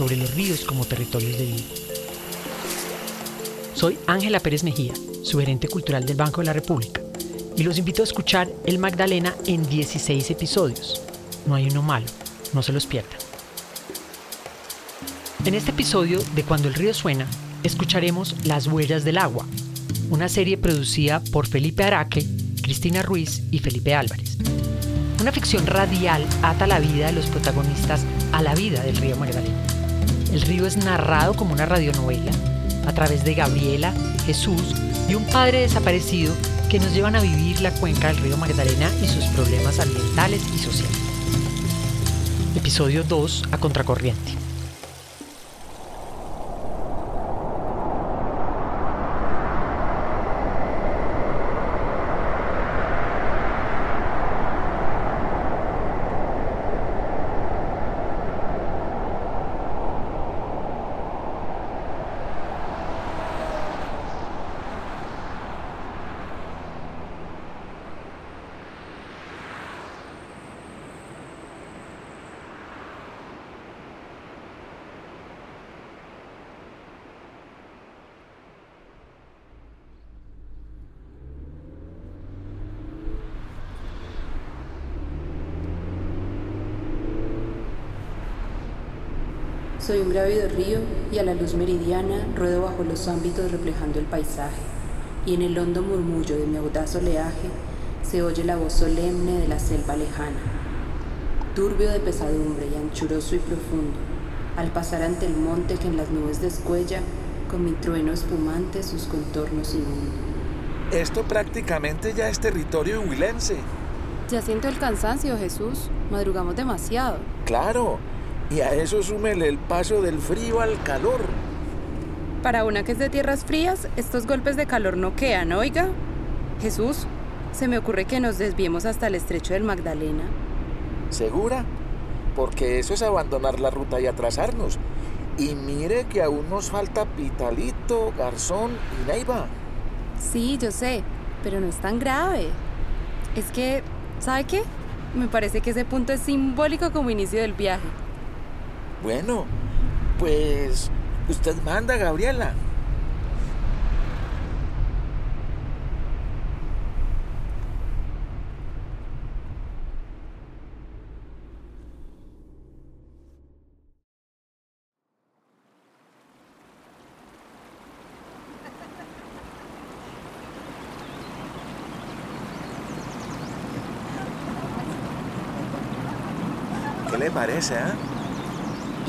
sobre los ríos como territorios de vida. Soy Ángela Pérez Mejía, su gerente cultural del Banco de la República, y los invito a escuchar El Magdalena en 16 episodios. No hay uno malo, no se los pierdan. En este episodio de Cuando el río suena, escucharemos Las huellas del agua, una serie producida por Felipe Araque, Cristina Ruiz y Felipe Álvarez. Una ficción radial ata la vida de los protagonistas a la vida del río Magdalena. El río es narrado como una radionovela a través de Gabriela, Jesús y un padre desaparecido que nos llevan a vivir la cuenca del río Magdalena y sus problemas ambientales y sociales. Episodio 2 a contracorriente. Soy un grávido río y a la luz meridiana ruedo bajo los ámbitos reflejando el paisaje, y en el hondo murmullo de mi audaz oleaje se oye la voz solemne de la selva lejana, turbio de pesadumbre y anchuroso y profundo, al pasar ante el monte que en las nubes descuella con mi trueno espumante sus contornos inmundos. Esto prácticamente ya es territorio huilense. Ya siento el cansancio, Jesús. Madrugamos demasiado. Claro, y a eso súmele el paso del frío al calor. Para una que es de tierras frías, estos golpes de calor no quedan, oiga. Jesús, se me ocurre que nos desviemos hasta el estrecho del Magdalena. ¿Segura? Porque eso es abandonar la ruta y atrasarnos. Y mire que aún nos falta Pitalito, Garzón y Neiva. Sí, yo sé, pero no es tan grave. Es que, ¿sabe qué? Me parece que ese punto es simbólico como inicio del viaje. Bueno, pues usted manda, Gabriela. ¿Qué le parece, eh?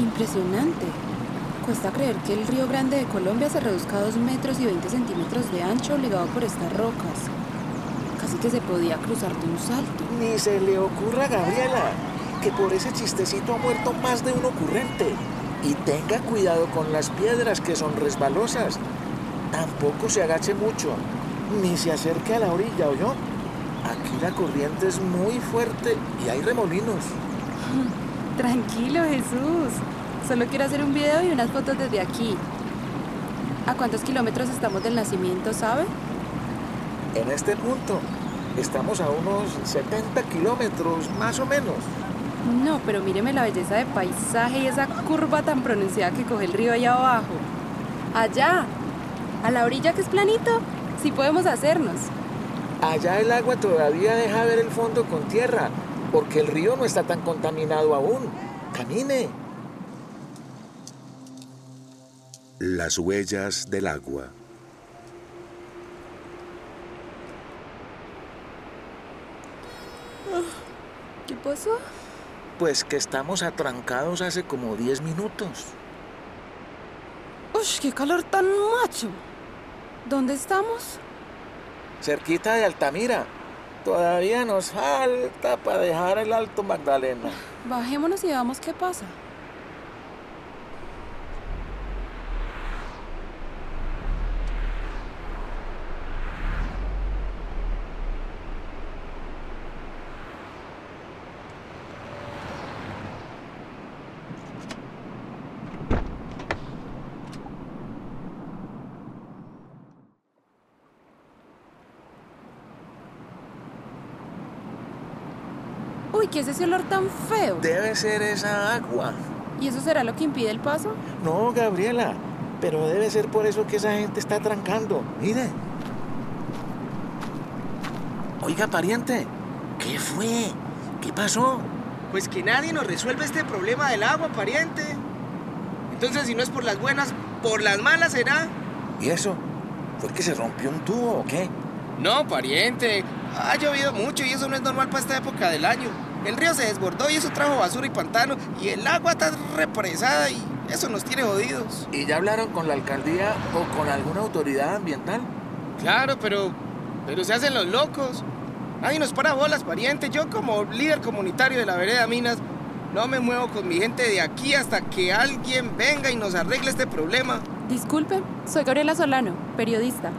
Impresionante. Cuesta creer que el río Grande de Colombia se reduzca a 2 metros y 20 centímetros de ancho ligado por estas rocas. Casi que se podía cruzar de un salto. Ni se le ocurra, Gabriela, que por ese chistecito ha muerto más de un ocurrente. Y tenga cuidado con las piedras que son resbalosas. Tampoco se agache mucho, ni se acerque a la orilla, ¿oyó? Aquí la corriente es muy fuerte y hay remolinos. Tranquilo, Jesús. Solo quiero hacer un video y unas fotos desde aquí. ¿A cuántos kilómetros estamos del nacimiento, sabe? En este punto estamos a unos 70 kilómetros, más o menos. No, pero míreme la belleza de paisaje y esa curva tan pronunciada que coge el río allá abajo. Allá, a la orilla que es planito, sí podemos hacernos. Allá el agua todavía deja ver el fondo con tierra, porque el río no está tan contaminado aún. Camine. Las huellas del agua. ¿Qué pasó? Pues que estamos atrancados hace como 10 minutos. ¡Uy, qué calor tan macho! ¿Dónde estamos? Cerquita de Altamira. Todavía nos falta para dejar el Alto Magdalena. Bajémonos y veamos qué pasa. ¿Qué es ese olor tan feo? Debe ser esa agua. ¿Y eso será lo que impide el paso? No, Gabriela, pero debe ser por eso que esa gente está trancando. Mire. Oiga, pariente, ¿qué fue? ¿Qué pasó? Pues que nadie nos resuelve este problema del agua, pariente. Entonces, si no es por las buenas, por las malas será. ¿Y eso? ¿Fue que se rompió un tubo o qué? No, pariente. Ha llovido mucho y eso no es normal para esta época del año. El río se desbordó y eso trajo basura y pantano y el agua está represada y eso nos tiene jodidos. ¿Y ya hablaron con la alcaldía o con alguna autoridad ambiental? Claro, pero pero se hacen los locos. Nadie nos para bolas, pariente. Yo como líder comunitario de la vereda Minas no me muevo con mi gente de aquí hasta que alguien venga y nos arregle este problema. Disculpe, soy Gabriela Solano, periodista.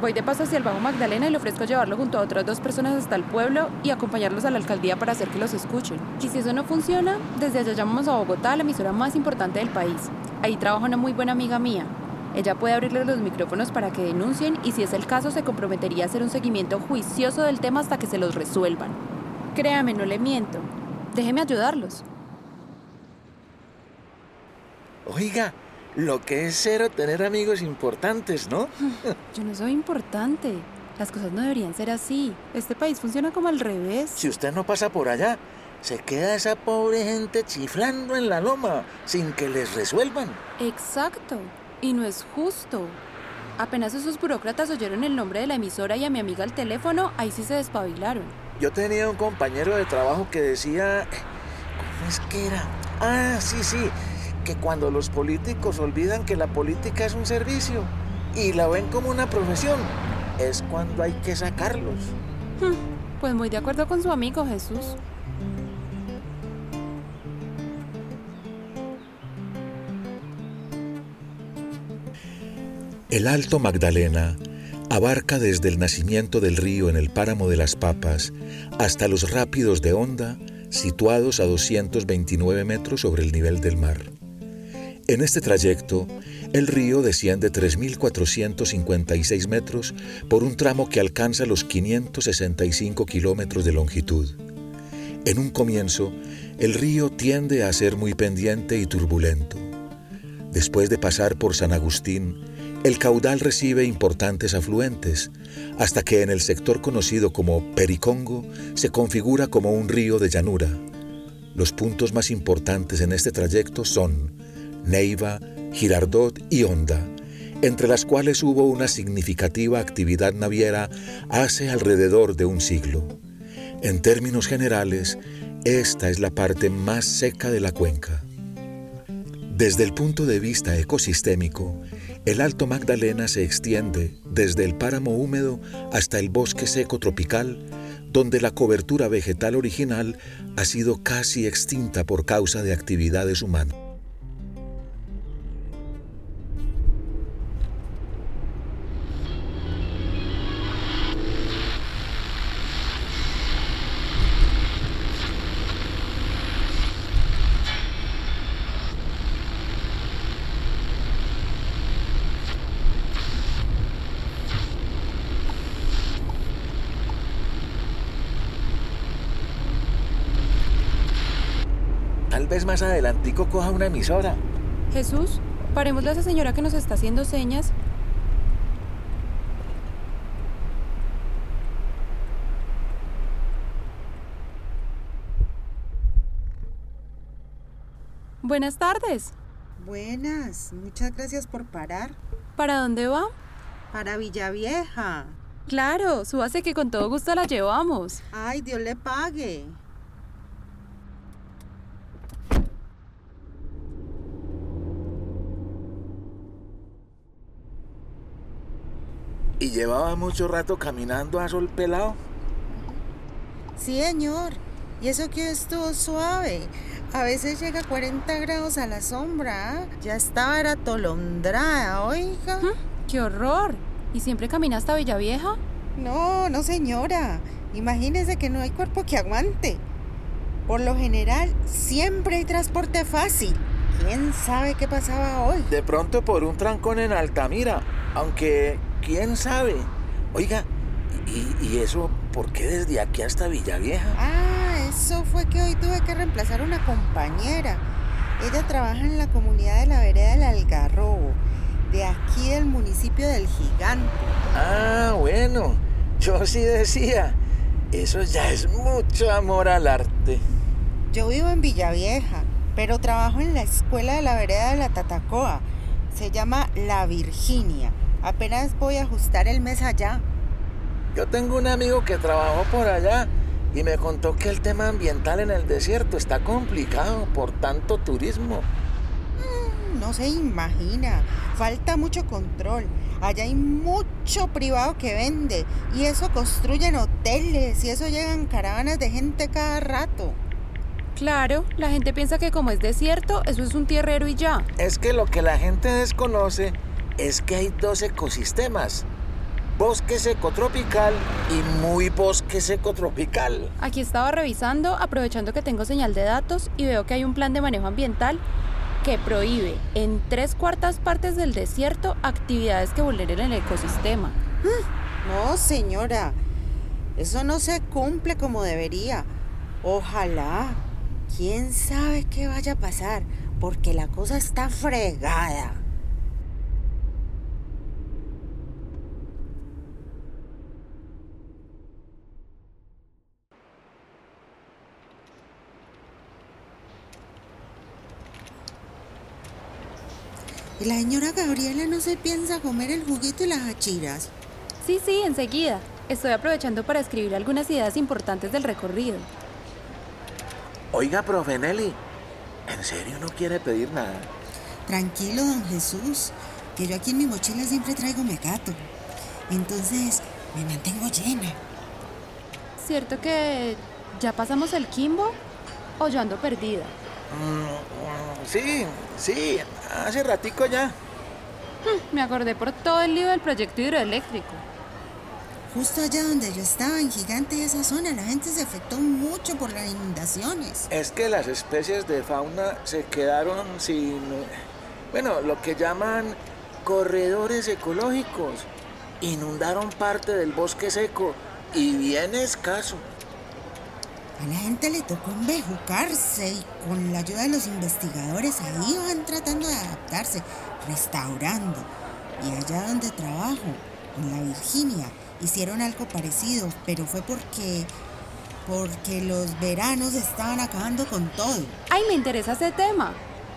Voy de paso hacia el Bajo Magdalena y le ofrezco llevarlo junto a otras dos personas hasta el pueblo y acompañarlos a la alcaldía para hacer que los escuchen. Y si eso no funciona, desde allá llamamos a Bogotá, la emisora más importante del país. Ahí trabaja una muy buena amiga mía. Ella puede abrirles los micrófonos para que denuncien y si es el caso se comprometería a hacer un seguimiento juicioso del tema hasta que se los resuelvan. Créame, no le miento. Déjeme ayudarlos. Oiga, lo que es cero tener amigos importantes, ¿no? Yo no soy importante. Las cosas no deberían ser así. Este país funciona como al revés. Si usted no pasa por allá, se queda esa pobre gente chiflando en la loma sin que les resuelvan. Exacto. Y no es justo. Apenas esos burócratas oyeron el nombre de la emisora y a mi amiga al teléfono, ahí sí se despabilaron. Yo tenía un compañero de trabajo que decía... ¿Cómo es que era? Ah, sí, sí. Que cuando los políticos olvidan que la política es un servicio y la ven como una profesión, es cuando hay que sacarlos. Pues muy de acuerdo con su amigo Jesús. El Alto Magdalena abarca desde el nacimiento del río en el páramo de las Papas hasta los rápidos de Honda, situados a 229 metros sobre el nivel del mar. En este trayecto, el río desciende 3.456 metros por un tramo que alcanza los 565 kilómetros de longitud. En un comienzo, el río tiende a ser muy pendiente y turbulento. Después de pasar por San Agustín, el caudal recibe importantes afluentes, hasta que en el sector conocido como Pericongo se configura como un río de llanura. Los puntos más importantes en este trayecto son Neiva, Girardot y Honda, entre las cuales hubo una significativa actividad naviera hace alrededor de un siglo. En términos generales, esta es la parte más seca de la cuenca. Desde el punto de vista ecosistémico, el Alto Magdalena se extiende desde el páramo húmedo hasta el bosque seco tropical, donde la cobertura vegetal original ha sido casi extinta por causa de actividades humanas. Vez más adelantico coja una emisora. Jesús, parémosle a esa señora que nos está haciendo señas. Buenas tardes. Buenas, muchas gracias por parar. ¿Para dónde va? Para Villavieja. Claro, súbase que con todo gusto la llevamos. Ay, Dios le pague. ¿Y llevaba mucho rato caminando a sol pelado? Sí, señor. Y eso que estuvo suave. A veces llega a 40 grados a la sombra. ¿ah? Ya estaba era atolondrada, oiga. ¡Qué horror! ¿Y siempre camina hasta Villavieja? No, no, señora. Imagínese que no hay cuerpo que aguante. Por lo general, siempre hay transporte fácil. ¿Quién sabe qué pasaba hoy? De pronto por un trancón en Altamira. Aunque, ¿quién sabe? Oiga, ¿y, y eso por qué desde aquí hasta Villavieja? Ah, Eso fue que hoy tuve que reemplazar a una compañera. Ella trabaja en la comunidad de la vereda del Algarrobo, de aquí del municipio del Gigante. Ah, bueno, yo sí decía, eso ya es mucho amor al arte. Yo vivo en Villavieja, pero trabajo en la escuela de la vereda de la Tatacoa. Se llama La Virginia. Apenas voy a ajustar el mes allá. Yo tengo un amigo que trabajó por allá y me contó que el tema ambiental en el desierto está complicado por tanto turismo. Mm, no se imagina, falta mucho control. Allá hay mucho privado que vende y eso construyen hoteles y eso llegan caravanas de gente cada rato. Claro, la gente piensa que como es desierto, eso es un tierrero y ya. Es que lo que la gente desconoce es que hay dos ecosistemas. Bosque seco tropical y muy bosque seco tropical. Aquí estaba revisando, aprovechando que tengo señal de datos y veo que hay un plan de manejo ambiental que prohíbe en tres cuartas partes del desierto actividades que vulneren el ecosistema. No, señora, eso no se cumple como debería. Ojalá. ¿Quién sabe qué vaya a pasar? Porque la cosa está fregada. ¿Y la señora Gabriela no se piensa comer el juguito y las achiras? Sí, sí, enseguida. Estoy aprovechando para escribir algunas ideas importantes del recorrido. Oiga, profe Nelly, ¿en serio no quiere pedir nada? Tranquilo, don Jesús, que yo aquí en mi mochila siempre traigo mecato. Entonces me mantengo llena. ¿Cierto que ya pasamos el Kimbo o yo ando perdida? Mm, sí, sí, hace ratico ya. Hmm, Me acordé por todo el lío del proyecto hidroeléctrico. Justo allá donde yo estaba, en Gigante, esa zona, la gente se afectó mucho por las inundaciones. Es que las especies de fauna se quedaron sin, bueno, lo que llaman corredores ecológicos. Inundaron parte del bosque seco y bien escaso. A la gente le tocó embejucarse y con la ayuda de los investigadores ahí van tratando de adaptarse, restaurando. Y allá donde trabajo, en la Virginia, hicieron algo parecido, pero fue porque porque los veranos estaban acabando con todo. Ay, me interesa ese tema.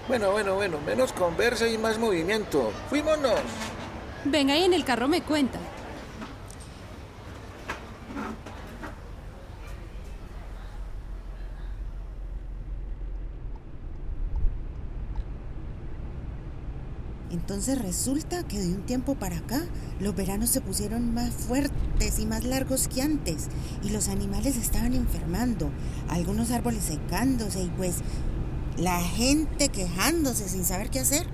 Bueno, bueno, bueno, menos conversa y más movimiento. Fuímonos. Venga y en el carro me cuenta. Entonces resulta que de un tiempo para acá los veranos se pusieron más fuertes y más largos que antes y los animales estaban enfermando, algunos árboles secándose y pues la gente quejándose sin saber qué hacer.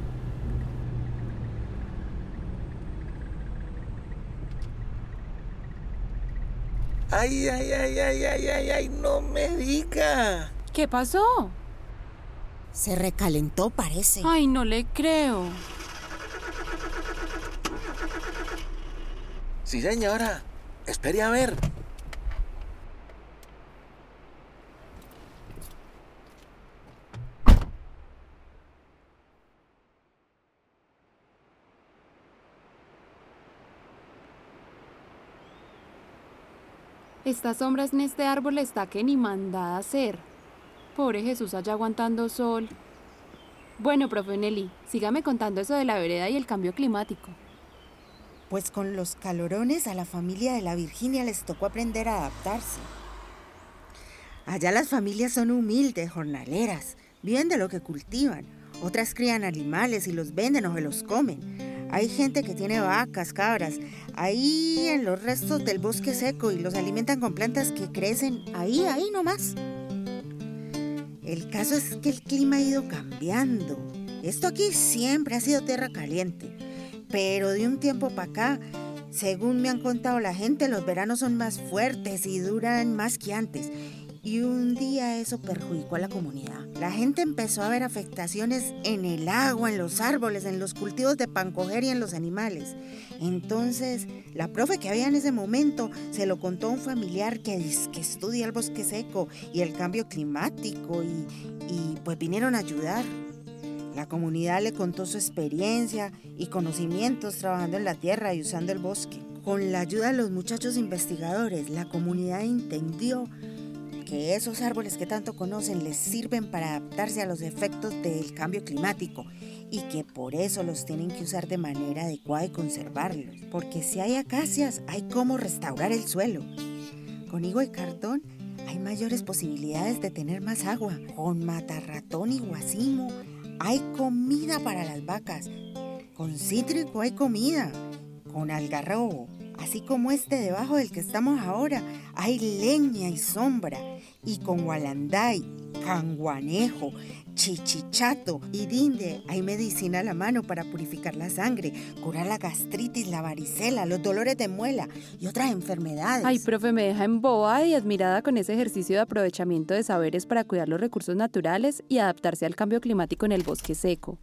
Ay, ay, ay, ay, ay, ay, ay, no me diga. ¿Qué pasó? Se recalentó parece. Ay, no le creo. Sí, señora. Espere a ver. Esta sombra en este árbol está que ni mandada ser. Pobre Jesús allá aguantando sol. Bueno, profe Nelly, sígame contando eso de la vereda y el cambio climático. Pues con los calorones a la familia de la Virginia les tocó aprender a adaptarse. Allá las familias son humildes, jornaleras, viven de lo que cultivan. Otras crían animales y los venden o se los comen. Hay gente que tiene vacas, cabras, ahí en los restos del bosque seco y los alimentan con plantas que crecen ahí, ahí nomás. El caso es que el clima ha ido cambiando. Esto aquí siempre ha sido tierra caliente, pero de un tiempo para acá, según me han contado la gente, los veranos son más fuertes y duran más que antes. y un día eso perjudicó a la comunidad. La gente empezó a ver afectaciones en el agua, en los árboles, en los cultivos de pancoger y en los animales. Entonces, la profe que había en ese momento se lo contó a un familiar que, estudia el bosque seco y el cambio climático y, y pues vinieron a ayudar. La comunidad le contó su experiencia y conocimientos trabajando en la tierra y usando el bosque. Con la ayuda de los muchachos investigadores, la comunidad entendió que esos árboles que tanto conocen les sirven para adaptarse a los efectos del cambio climático y que por eso los tienen que usar de manera adecuada y conservarlos. Porque si hay acacias, hay cómo restaurar el suelo. Con higo y cartón hay mayores posibilidades de tener más agua. Con matarratón y guasimo hay comida para las vacas. Con cítrico hay comida. Con algarrobo, así como este debajo del que estamos ahora, hay leña y sombra. Y con gualanday, canguanejo, chichichato y dinde hay medicina a la mano para purificar la sangre, curar la gastritis, la varicela, los dolores de muela y otras enfermedades. Ay, profe, me deja embobada y admirada con ese ejercicio de aprovechamiento de saberes para cuidar los recursos naturales y adaptarse al cambio climático en el bosque seco.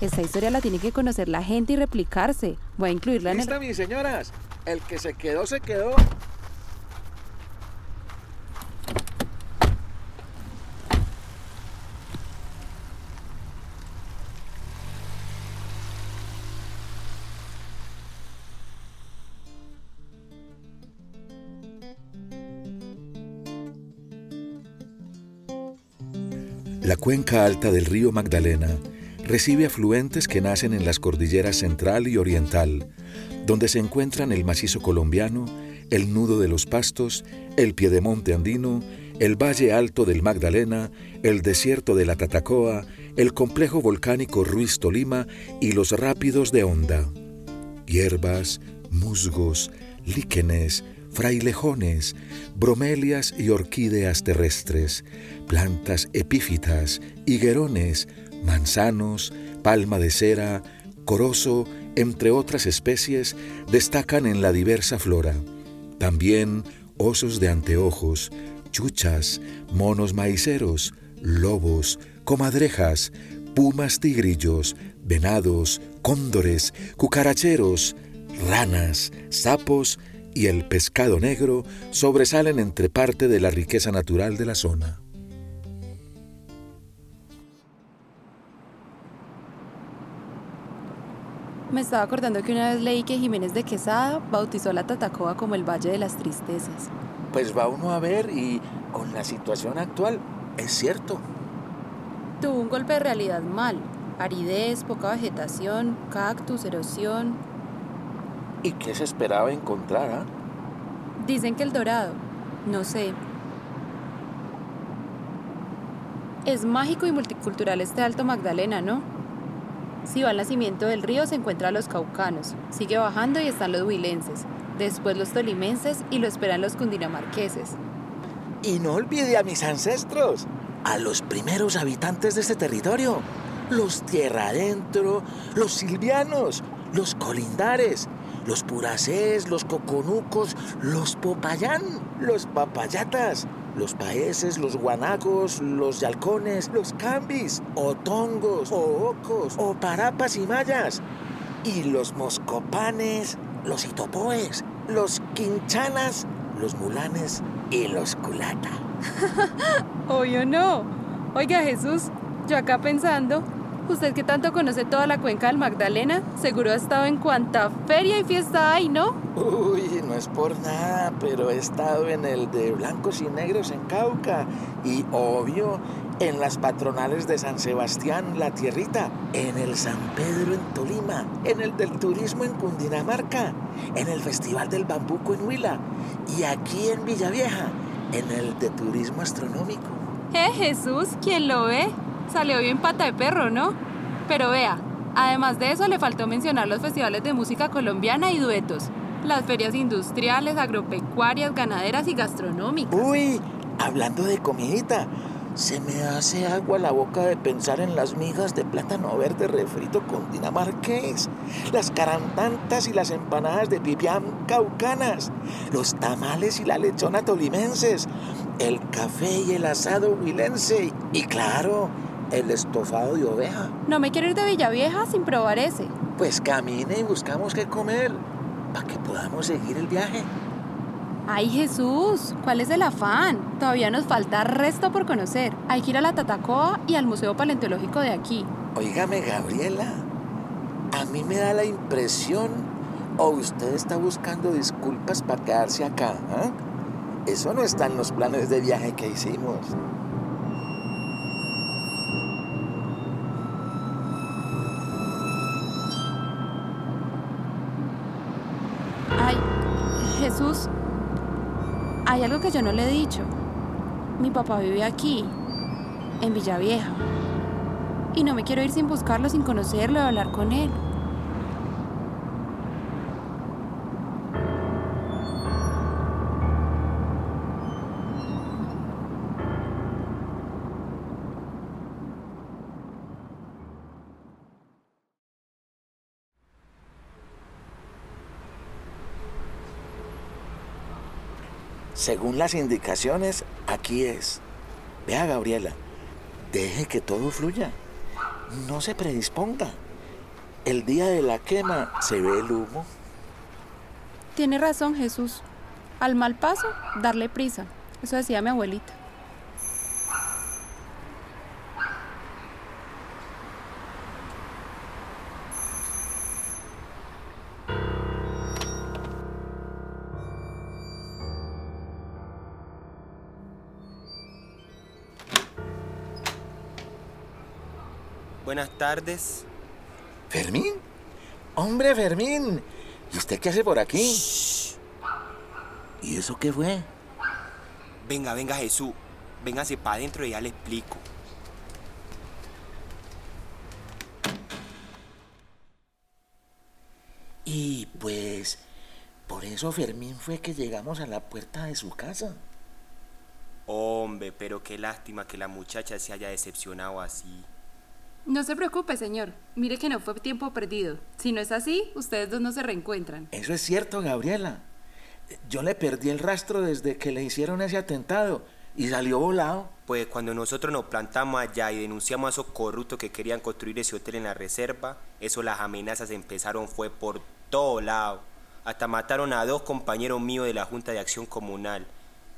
Esta historia la tiene que conocer la gente y replicarse. Voy a incluirla en el... ¿Lista, mis señoras? El que se quedó, se quedó. Cuenca alta del río Magdalena recibe afluentes que nacen en las cordilleras central y oriental, donde se encuentran el macizo colombiano, el nudo de los pastos, el piedemonte andino, el valle alto del Magdalena, el desierto de la Tatacoa, el complejo volcánico Ruiz Tolima y los rápidos de Honda. Hierbas, musgos, líquenes, frailejones, bromelias y orquídeas terrestres, plantas epífitas, higuerones, manzanos, palma de cera, corozo, entre otras especies, destacan en la diversa flora. También osos de anteojos, chuchas, monos maiceros, lobos, comadrejas, pumas tigrillos, venados, cóndores, cucaracheros, ranas, sapos y el pescado negro sobresalen entre parte de la riqueza natural de la zona. Me estaba acordando que una vez leí que Jiménez de Quesada bautizó la Tatacoa como el Valle de las Tristezas. Pues va uno a ver y con la situación actual es cierto. Tuvo un golpe de realidad mal. Aridez, poca vegetación, cactus, erosión. ¿Y qué se esperaba encontrar? ah? Dicen que el dorado. No sé. Es mágico y multicultural este Alto Magdalena, ¿no? Si va al nacimiento del río se encuentra los caucanos, sigue bajando y están los huilenses, después los tolimenses y lo esperan los cundinamarqueses. Y no olvide a mis ancestros, a los primeros habitantes de este territorio, los tierra adentro, los silvianos, los colindares, los puracés, los coconucos, los popayán, los papayatas, los paeses, los guanacos, los yalcones, los cambis, o tongos, o ocos, o parapas y mayas, y los moscopanes, los itopoes, los quinchanas, los mulanes y los culata. Obvio no. Oiga Jesús, yo acá pensando, usted que tanto conoce toda la cuenca del Magdalena, seguro ha estado en cuanta feria y fiesta hay, ¿no? Uy, no es por nada, pero he estado en el de blancos y negros en Cauca y obvio en las patronales de San Sebastián, La Tierrita, en el San Pedro en Tolima, en el del turismo en Cundinamarca, en el Festival del Bambuco en Huila y aquí en Villavieja, en el de turismo astronómico. Eh, Jesús, ¿quién lo ve? Salió bien pata de perro, ¿no? Pero vea, además de eso le faltó mencionar los festivales de música colombiana y duetos, las ferias industriales, agropecuarias, ganaderas y gastronómicas. Uy, hablando de comidita, se me hace agua la boca de pensar en las migas de plátano verde refrito con dinamarqués, las carantantas y las empanadas de pipián caucanas, los tamales y la lechona tolimenses, el café y el asado huilense y claro, el estofado de oveja. No me quiero ir de Villavieja sin probar ese. Pues camine y buscamos qué comer para que podamos seguir el viaje. Ay Jesús, ¿cuál es el afán? Todavía nos falta resto por conocer. Hay que ir a la Tatacoa y al Museo Paleontológico de aquí. Óigame, Gabriela, a mí me da la impresión o usted está buscando disculpas para quedarse acá. ¿ah? Eso no está en los planes de viaje que hicimos. Que yo no le he dicho. Mi papá vive aquí, en Villavieja. Y no me quiero ir sin buscarlo, sin conocerlo y hablar con él. Según las indicaciones, aquí es. Vea, Gabriela, deje que todo fluya. No se predisponga. El día de la quema se ve el humo. Tiene razón, Jesús. Al mal paso, darle prisa. Eso decía mi abuelita. Buenas tardes. ¿Fermín? Hombre, Fermín. ¿Y usted qué hace por aquí? ¿Y eso qué fue? Venga, venga Jesús. Véngase para adentro y ya le explico. Y pues, por eso Fermín fue que llegamos a la puerta de su casa. Hombre, pero qué lástima que la muchacha se haya decepcionado así. No se preocupe, señor. Mire que no fue tiempo perdido. Si no es así, ustedes dos no se reencuentran. Eso es cierto, Gabriela. Yo le perdí el rastro desde que le hicieron ese atentado y salió volado. Pues cuando nosotros nos plantamos allá y denunciamos a esos corruptos que querían construir ese hotel en la reserva, eso las amenazas empezaron fue por todo lado. Hasta mataron a dos compañeros míos de la Junta de Acción Comunal.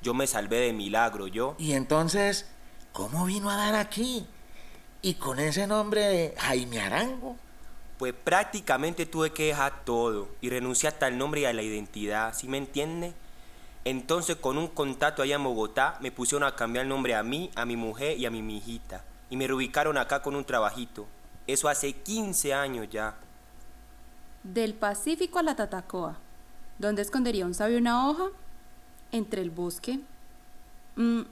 Yo me salvé de milagro, yo. Y entonces, ¿cómo vino a dar aquí? Y con ese nombre de Jaime Arango. Pues prácticamente tuve que dejar todo y renunciar hasta al nombre y a la identidad, ¿sí me entiende? Entonces con un contacto allá en Bogotá me pusieron a cambiar el nombre a mí, a mi mujer y a mi mijita. Y me reubicaron acá con un trabajito. Eso hace 15 años ya. Del Pacífico a la Tatacoa. ¿Dónde escondería un sabio una hoja? Entre el bosque. Mm,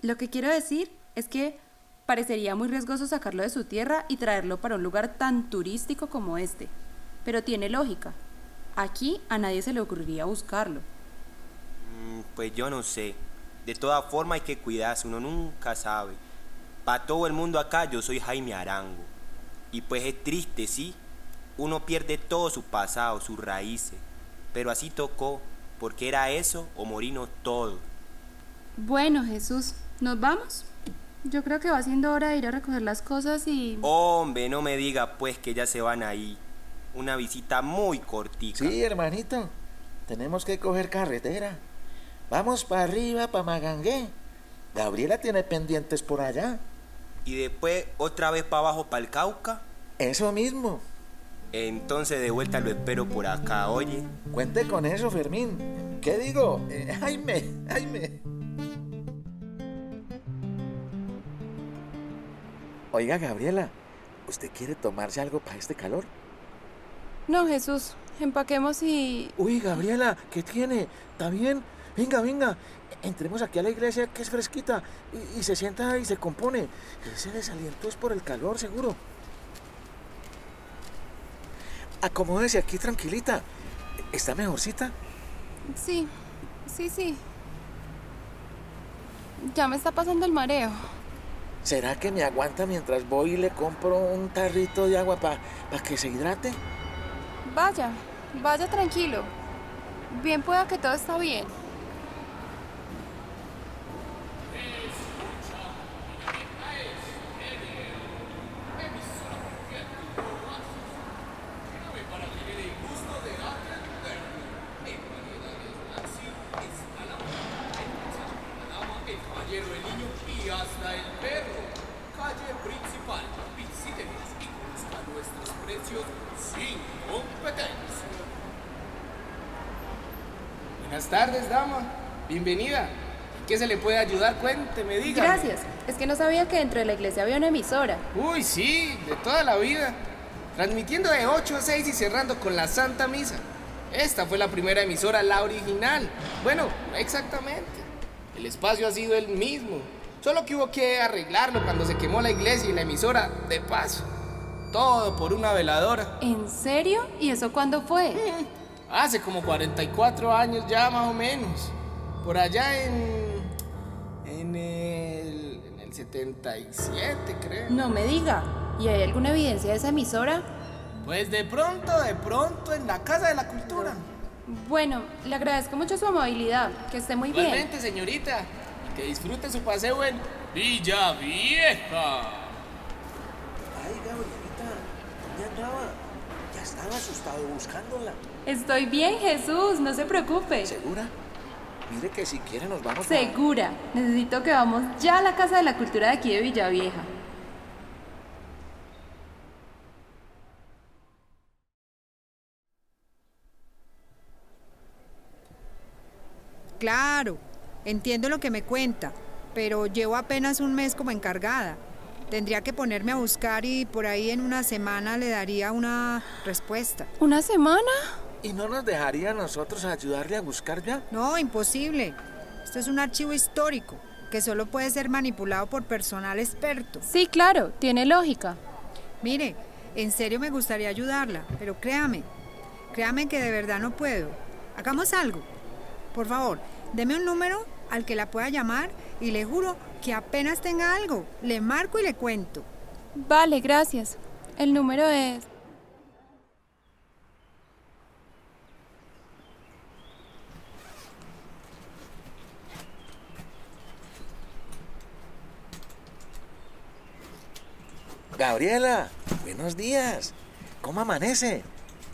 lo que quiero decir es que parecería muy riesgoso sacarlo de su tierra y traerlo para un lugar tan turístico como este. Pero tiene lógica. Aquí a nadie se le ocurriría buscarlo. Mm, Pues yo no sé. De todas formas hay que cuidarse, uno nunca sabe. Para todo el mundo acá yo soy Jaime Arango. Y pues es triste, sí. Uno pierde todo su pasado, sus raíces. Pero así tocó, porque era eso o morirnos todos. Bueno, Jesús, ¿nos vamos? Yo creo que va siendo hora de ir a recoger las cosas y... Hombre, no me diga pues que ya se van ahí. Una visita muy cortica. Sí, hermanito. Tenemos que coger carretera. Vamos para arriba, para Magangué. Gabriela tiene pendientes por allá. Y después otra vez para abajo para el Cauca. Eso mismo. Entonces de vuelta lo espero por acá, oye. Cuente con eso, Fermín. ¿Qué digo? Eh, Jaime, Jaime. Oiga, Gabriela, ¿usted quiere tomarse algo para este calor? No, Jesús, empaquemos y... Uy, Gabriela, ¿qué tiene? ¿Está bien? Venga, venga. Entremos aquí a la iglesia que es fresquita y, y se sienta y se compone. Ese desaliento es por el calor, seguro. Acomódese aquí tranquilita. ¿Está mejorcita? Sí, sí, sí. Ya me está pasando el mareo. ¿Será que me aguanta mientras voy y le compro un tarrito de agua para que se hidrate? Vaya, vaya tranquilo. Bien pueda que todo está bien. Y hasta el perro. Calle principal. Visítenos y conozca nuestros precios sin competencia. Buenas tardes, dama. Bienvenida. ¿En qué se le puede ayudar? Cuénteme, dígame. Gracias. Es que no sabía que dentro de la iglesia había una emisora. Uy, sí, de toda la vida. Transmitiendo de 8 a 6 y cerrando con la Santa Misa. Esta fue la primera emisora, la original. Bueno, exactamente. El espacio ha sido el mismo. Solo que hubo que arreglarlo cuando se quemó la iglesia y la emisora de paso. Todo por una veladora. ¿En serio? ¿Y eso cuándo fue? Hace como 44 años ya más o menos. Por allá en... En el... En el 77 creo. No me diga. ¿Y hay alguna evidencia de esa emisora? Pues de pronto, de pronto en la Casa de la Cultura. Bueno, le agradezco mucho su amabilidad. Que esté muy bien. Igualmente, señorita. Que disfrute su paseo en Villa Vieja. Ay, Gabrielita, ¿dónde andaba? Ya estaba asustado buscándola. Estoy bien, Jesús. No se preocupe. ¿Segura? Mire que si quiere nos vamos. a- Segura. Necesito que vamos ya a la Casa de la Cultura de aquí de Villavieja. Claro, entiendo lo que me cuenta, pero llevo apenas un mes como encargada. Tendría que ponerme a buscar y por ahí en una semana le daría una respuesta. ¿Una semana? ¿Y no nos dejaría a nosotros ayudarle a buscar ya? No, imposible. Esto es un archivo histórico que solo puede ser manipulado por personal experto. Sí, claro. Tiene lógica. Mire, en serio me gustaría ayudarla, pero créame, créame que de verdad no puedo. Hagamos algo. Por favor, deme un número al que la pueda llamar y le juro que apenas tenga algo, le marco y le cuento. Vale, gracias. El número es... Gabriela, buenos días. ¿Cómo amanece?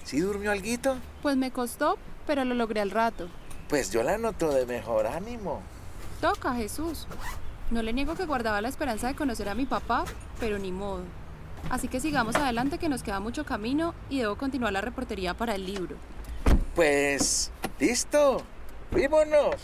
¿Sí durmió alguito? Pues me costó, pero lo logré al rato. Pues yo la noto de mejor ánimo. Toca, Jesús. No le niego que guardaba la esperanza de conocer a mi papá, pero ni modo. Así que sigamos adelante que nos queda mucho camino y debo continuar la reportería para el libro. Pues, listo. ¡Vímonos!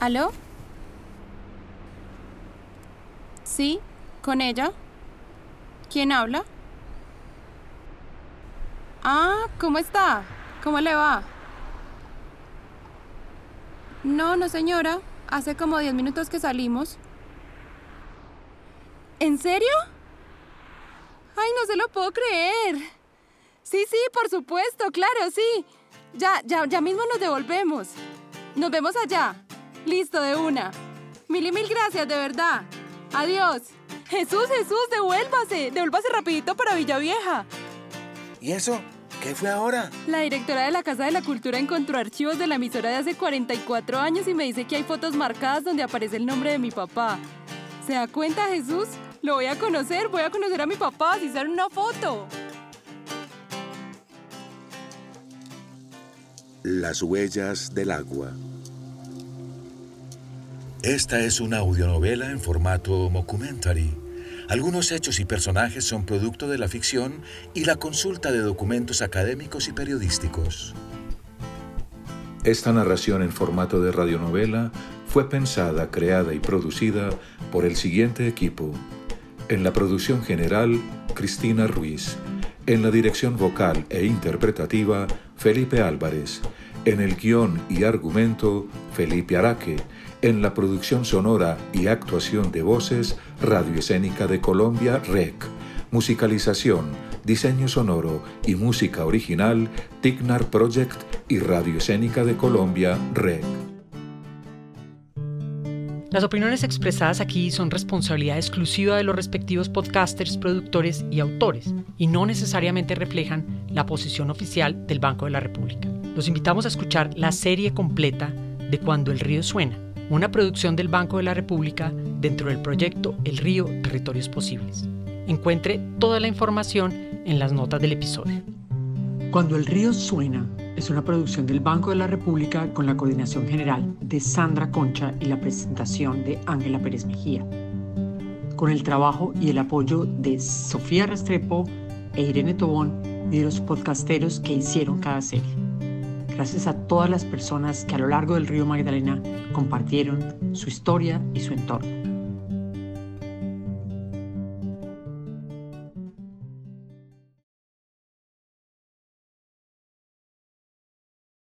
¿Aló? ¿Sí? ¿Con ella? ¿Quién habla? Ah, ¿cómo está? ¿Cómo le va? No, no señora. Hace como 10 minutos que salimos. ¿En serio? Ay, no se lo puedo creer. Sí, sí, por supuesto, claro, sí. Ya, ya, ya mismo nos devolvemos. Nos vemos allá. Listo, de una. Mil y mil gracias, de verdad. Adiós. Jesús, Jesús, devuélvase. Devuélvase rapidito para Villavieja. ¿Y eso? ¿Qué fue ahora? La directora de la Casa de la Cultura encontró archivos de la emisora de hace 44 años y me dice que hay fotos marcadas donde aparece el nombre de mi papá. ¿Se da cuenta, Jesús? Lo voy a conocer, voy a conocer a mi papá, si sale una foto. Las huellas del agua. Esta es una audionovela en formato mockumentary. Algunos hechos y personajes son producto de la ficción y la consulta de documentos académicos y periodísticos. Esta narración en formato de radionovela fue pensada, creada y producida por el siguiente equipo. En la producción general, Cristina Ruiz. En la dirección vocal e interpretativa, Felipe Álvarez. En el guion y argumento, Felipe Araque. En la producción sonora y actuación de voces, Radio Escénica de Colombia, REC. Musicalización, diseño sonoro y música original, Tignar Project y Radio Escénica de Colombia, REC. Las opiniones expresadas aquí son responsabilidad exclusiva de los respectivos podcasters, productores y autores, y no necesariamente reflejan la posición oficial del Banco de la República. Los invitamos a escuchar la serie completa de Cuando el río suena, una producción del Banco de la República dentro del proyecto El río Territorios Posibles. Encuentre toda la información en las notas del episodio. Cuando el río suena es una producción del Banco de la República con la coordinación general de Sandra Concha y la presentación de Ángela Pérez Mejía, con el trabajo y el apoyo de Sofía Restrepo e Irene Tobón y de los podcasteros que hicieron cada serie. Gracias a todas las personas que a lo largo del río Magdalena compartieron su historia y su entorno.